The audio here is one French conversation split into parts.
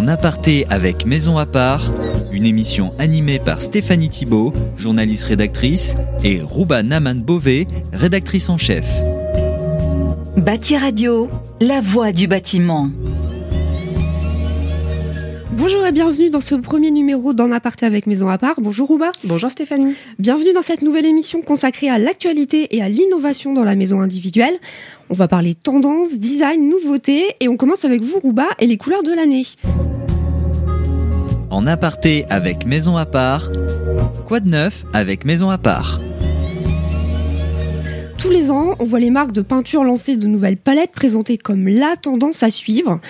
En aparté avec Maison à part, une émission animée par Stéphanie Thibault, journaliste rédactrice, et Rouba Naman Bové, rédactrice en chef. Bâti Radio, la voix du bâtiment. Bonjour et bienvenue dans ce premier numéro d'En aparté avec Maison à part. Bonjour Rouba. Bonjour Stéphanie. Bienvenue dans cette nouvelle émission consacrée à l'actualité et à l'innovation dans la maison individuelle. On va parler tendance, design, nouveautés et on commence avec vous Rouba et les couleurs de l'année. En aparté avec Maison à part, quoi de neuf avec Maison à part? Tous les ans, on voit les marques de peinture lancer de nouvelles palettes présentées comme la tendance à suivre.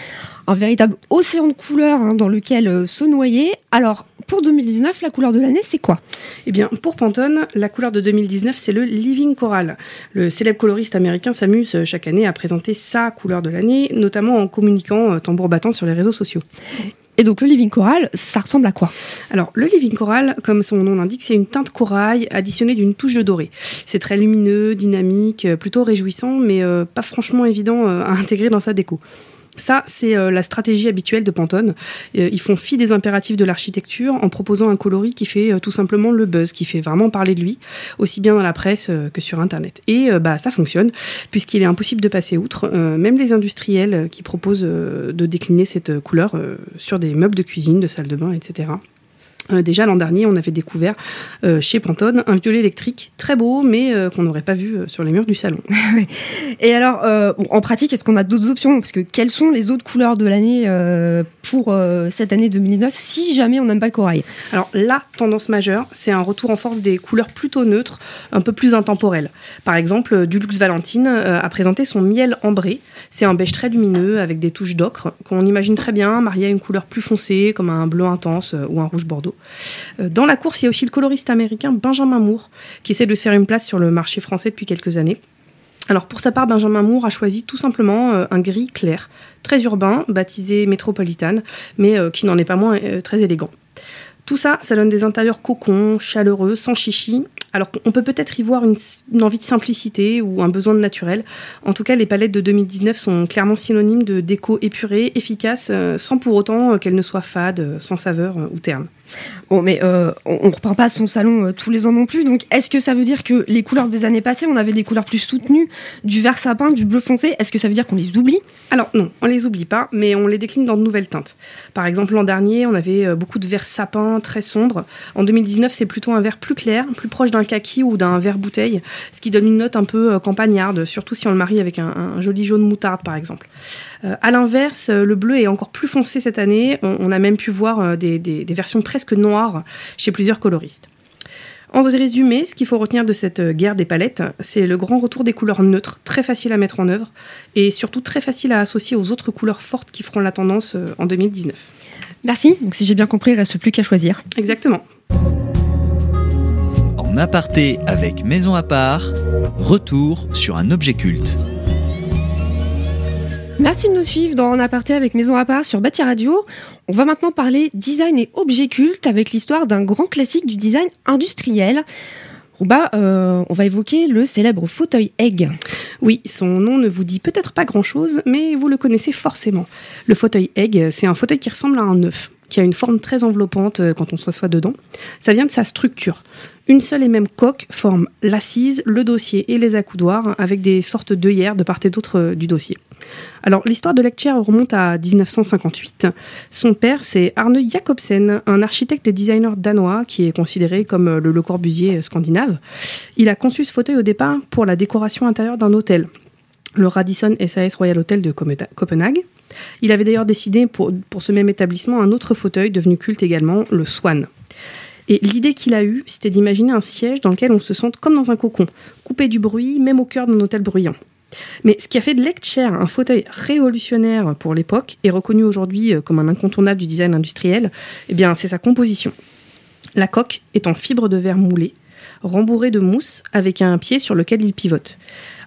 Un véritable océan de couleurs hein, dans lequel euh, se noyer. Alors, pour 2019, la couleur de l'année, c'est quoi? Eh bien, pour Pantone, la couleur de 2019, c'est le Living Coral. Le célèbre coloriste américain s'amuse euh, chaque année à présenter sa couleur de l'année, notamment en communiquant euh, tambour battant sur les réseaux sociaux. Et donc le living coral, ça ressemble à quoi? Alors le living coral, comme son nom l'indique, c'est une teinte corail additionnée d'une touche de doré. C'est très lumineux, dynamique, euh, plutôt réjouissant, mais euh, pas franchement évident euh, à intégrer dans sa déco. Ça, c'est la stratégie habituelle de Pantone. ils font fi des impératifs de l'architecture en proposant un coloris qui fait tout simplement le buzz, qui fait vraiment parler de lui, aussi bien dans la presse que sur Internet. Et bah, ça fonctionne, puisqu'il est impossible de passer outre. même les industriels qui proposent de décliner cette couleur sur des meubles de cuisine, de salle de bain, etc. Euh, déjà l'an dernier, on avait découvert euh, chez Pantone un violet électrique très beau, mais euh, qu'on n'aurait pas vu sur les murs du salon. Et alors, en pratique, est-ce qu'on a d'autres options? Parce que quelles sont les autres couleurs de l'année pour cette année 2009 si jamais on n'aime pas le corail? Alors, la tendance majeure, c'est un retour en force des couleurs plutôt neutres, un peu plus intemporelles. Par exemple, Dulux Valentine a présenté son miel ambré. C'est un beige très lumineux avec des touches d'ocre qu'on imagine très bien marié à une couleur plus foncée, comme un bleu intense ou un rouge bordeaux. Euh, dans la course, il y a aussi le coloriste américain Benjamin Moore, qui essaie de se faire une place sur le marché français depuis quelques années. Alors pour sa part, Benjamin Moore a choisi tout simplement euh, un gris clair, très urbain, baptisé Metropolitan, mais euh, qui n'en est pas moins très élégant. Tout ça, ça donne des intérieurs cocons, chaleureux, sans chichi. Alors on peut peut-être y voir une, envie de simplicité ou un besoin de naturel. En tout cas, les palettes de 2019 sont clairement synonymes de déco épurée, efficace, sans pour autant qu'elles ne soient fades, sans saveur ou terne. Bon, mais euh, on, ne reprend pas son salon euh, tous les ans non plus. Donc, est-ce que ça veut dire que les couleurs des années passées, on avait des couleurs plus soutenues, du vert sapin, du bleu foncé? Est-ce que ça veut dire qu'on les oublie? Alors non, on les oublie pas, mais on les décline dans de nouvelles teintes. Par exemple, l'an dernier, on avait euh, beaucoup de vert sapin très sombre. En 2019, c'est plutôt un vert plus clair, plus proche d'un kaki ou d'un vert bouteille, ce qui donne une note un peu campagnarde, surtout si on le marie avec un, joli jaune moutarde, par exemple. À l'inverse, le bleu est encore plus foncé cette année. On, a même pu voir des, des versions presque noir chez plusieurs coloristes. En résumé, ce qu'il faut retenir de cette guerre des palettes, c'est le grand retour des couleurs neutres, très facile à mettre en œuvre et surtout très facile à associer aux autres couleurs fortes qui feront la tendance euh, en 2019. Merci. Donc si j'ai bien compris, il reste plus qu'à choisir. Exactement. En aparté avec Maison à part, retour sur un objet culte. Merci de nous suivre dans En aparté avec Maison à part sur Bâti Radio. On va maintenant parler design et objet culte avec l'histoire d'un grand classique du design industriel. Rouba, euh, on va évoquer le célèbre fauteuil Egg. Oui, son nom ne vous dit peut-être pas grand-chose, mais vous le connaissez forcément. Le fauteuil Egg, c'est un fauteuil qui ressemble à un œuf qui a une forme très enveloppante euh, quand on s'assoit dedans. Ça vient de sa structure. Une seule et même coque forme l'assise, le dossier et les accoudoirs avec des sortes d'œillères de part et d'autre euh, du dossier. Alors l'histoire de Lecture remonte à 1958. Son père c'est Arne Jacobsen, un architecte et designer danois qui est considéré comme euh, le Le Corbusier scandinave. Il a conçu ce fauteuil au départ pour la décoration intérieure d'un hôtel, le Radisson SAS Royal Hotel de Copenhague. Il avait d'ailleurs décidé pour, ce même établissement un autre fauteuil devenu culte également, le Swan. Et l'idée qu'il a eue, c'était d'imaginer un siège dans lequel on se sente comme dans un cocon, coupé du bruit, même au cœur d'un hôtel bruyant. Mais ce qui a fait de Lecture un fauteuil révolutionnaire pour l'époque et reconnu aujourd'hui euh, comme un incontournable du design industriel, eh bien, c'est sa composition. La coque est en fibre de verre moulé, rembourré de mousse avec un pied sur lequel il pivote.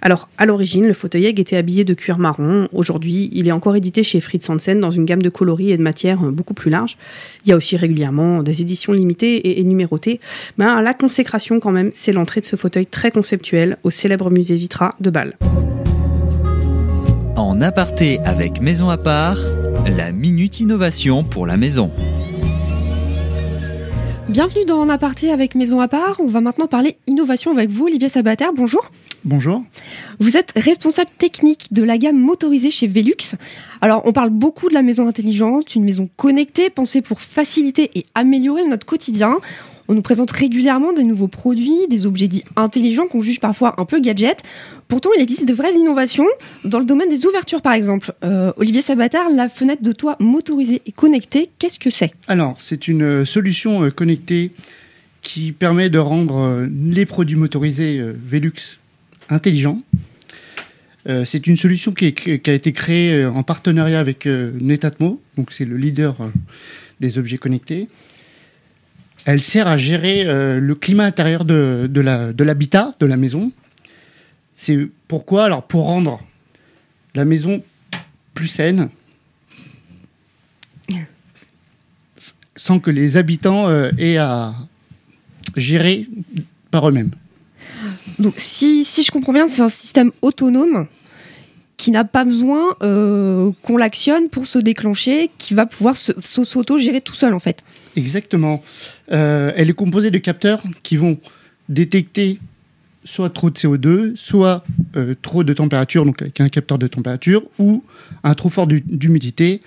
Alors, à l'origine, le fauteuil Egg était habillé de cuir marron. Aujourd'hui, il est encore édité chez Fritz Hansen dans une gamme de coloris et de matières beaucoup plus large. Il y a aussi régulièrement des éditions limitées et, numérotées. Mais la consécration, quand même, c'est l'entrée de ce fauteuil très conceptuel au célèbre musée Vitra de Bâle. En aparté avec Maison à part, La Minute Innovation pour la maison. Bienvenue dans En aparté avec Maison à part. On va maintenant parler innovation avec vous, Olivier Sabater. Bonjour. Bonjour. Vous êtes responsable technique de la gamme motorisée chez Velux. Alors, on parle beaucoup de la maison intelligente, une maison connectée, pensée pour faciliter et améliorer notre quotidien. On nous présente régulièrement des nouveaux produits, des objets dits intelligents qu'on juge parfois un peu gadgets. Pourtant, il existe de vraies innovations dans le domaine des ouvertures, par exemple. Euh, Olivier Sabatard, la fenêtre de toit motorisée et connectée, qu'est-ce que c'est? Alors, c'est une euh, solution euh, connectée qui permet de rendre les produits motorisés Velux intelligents. c'est une solution qui, qui, a été créée en partenariat avec Netatmo, donc c'est le leader des objets connectés. Elle sert à gérer euh, le climat intérieur de, l'habitat, de, la maison. C'est pourquoi Alors, pour rendre la maison plus saine, sans que les habitants euh, aient à gérer par eux-mêmes. Donc, si, si je comprends bien, c'est un système autonome qui n'a pas besoin euh, qu'on l'actionne pour se déclencher, qui va pouvoir s'auto-gérer tout seul en fait. Exactement. Euh, elle est composée de capteurs qui vont détecter soit trop de CO2, soit euh, trop de température, donc avec un capteur de température, ou un trop fort d'humidité,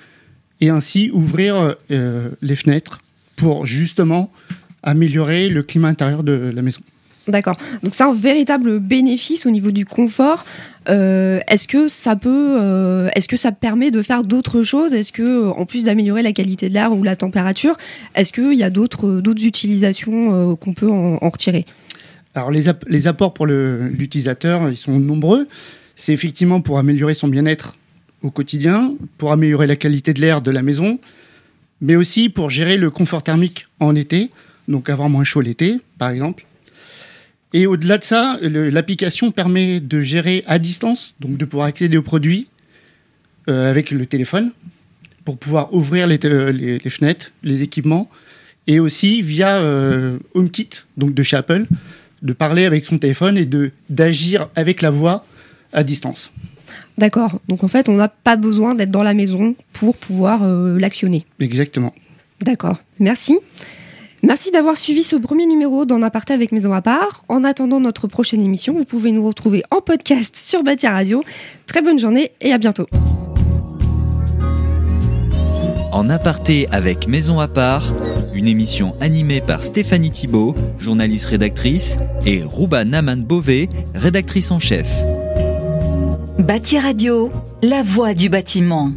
et ainsi ouvrir les fenêtres pour justement améliorer le climat intérieur de la maison. D'accord. Donc c'est un véritable bénéfice au niveau du confort. Euh, est-ce que ça peut, euh, est-ce que ça permet de faire d'autres choses? Est-ce que, euh, en plus d'améliorer la qualité de l'air ou la température, est-ce qu'il y a d'autres, utilisations qu'on peut en, retirer? Alors les, apports pour l'utilisateur, ils sont nombreux. C'est effectivement pour améliorer son bien-être au quotidien, pour améliorer la qualité de l'air de la maison, mais aussi pour gérer le confort thermique en été, donc avoir moins chaud l'été, par exemple et au-delà de ça, l'application permet de gérer à distance, donc de pouvoir accéder aux produits euh, avec le téléphone, pour pouvoir ouvrir les, euh, fenêtres, les équipements, et aussi via euh, HomeKit, donc de chez Apple, de parler avec son téléphone et d'agir avec la voix à distance. D'accord. Donc en fait, on n'a pas besoin d'être dans la maison pour pouvoir l'actionner. Exactement. D'accord. Merci. Merci d'avoir suivi ce premier numéro d'En aparté avec Maison à part. En attendant notre prochaine émission, vous pouvez nous retrouver en podcast sur Bâti Radio. Très bonne journée et à bientôt. En aparté avec Maison à part, une émission animée par Stéphanie Thibault, journaliste rédactrice, et Rouba Naman Bové, rédactrice en chef. Bâti Radio, la voix du bâtiment.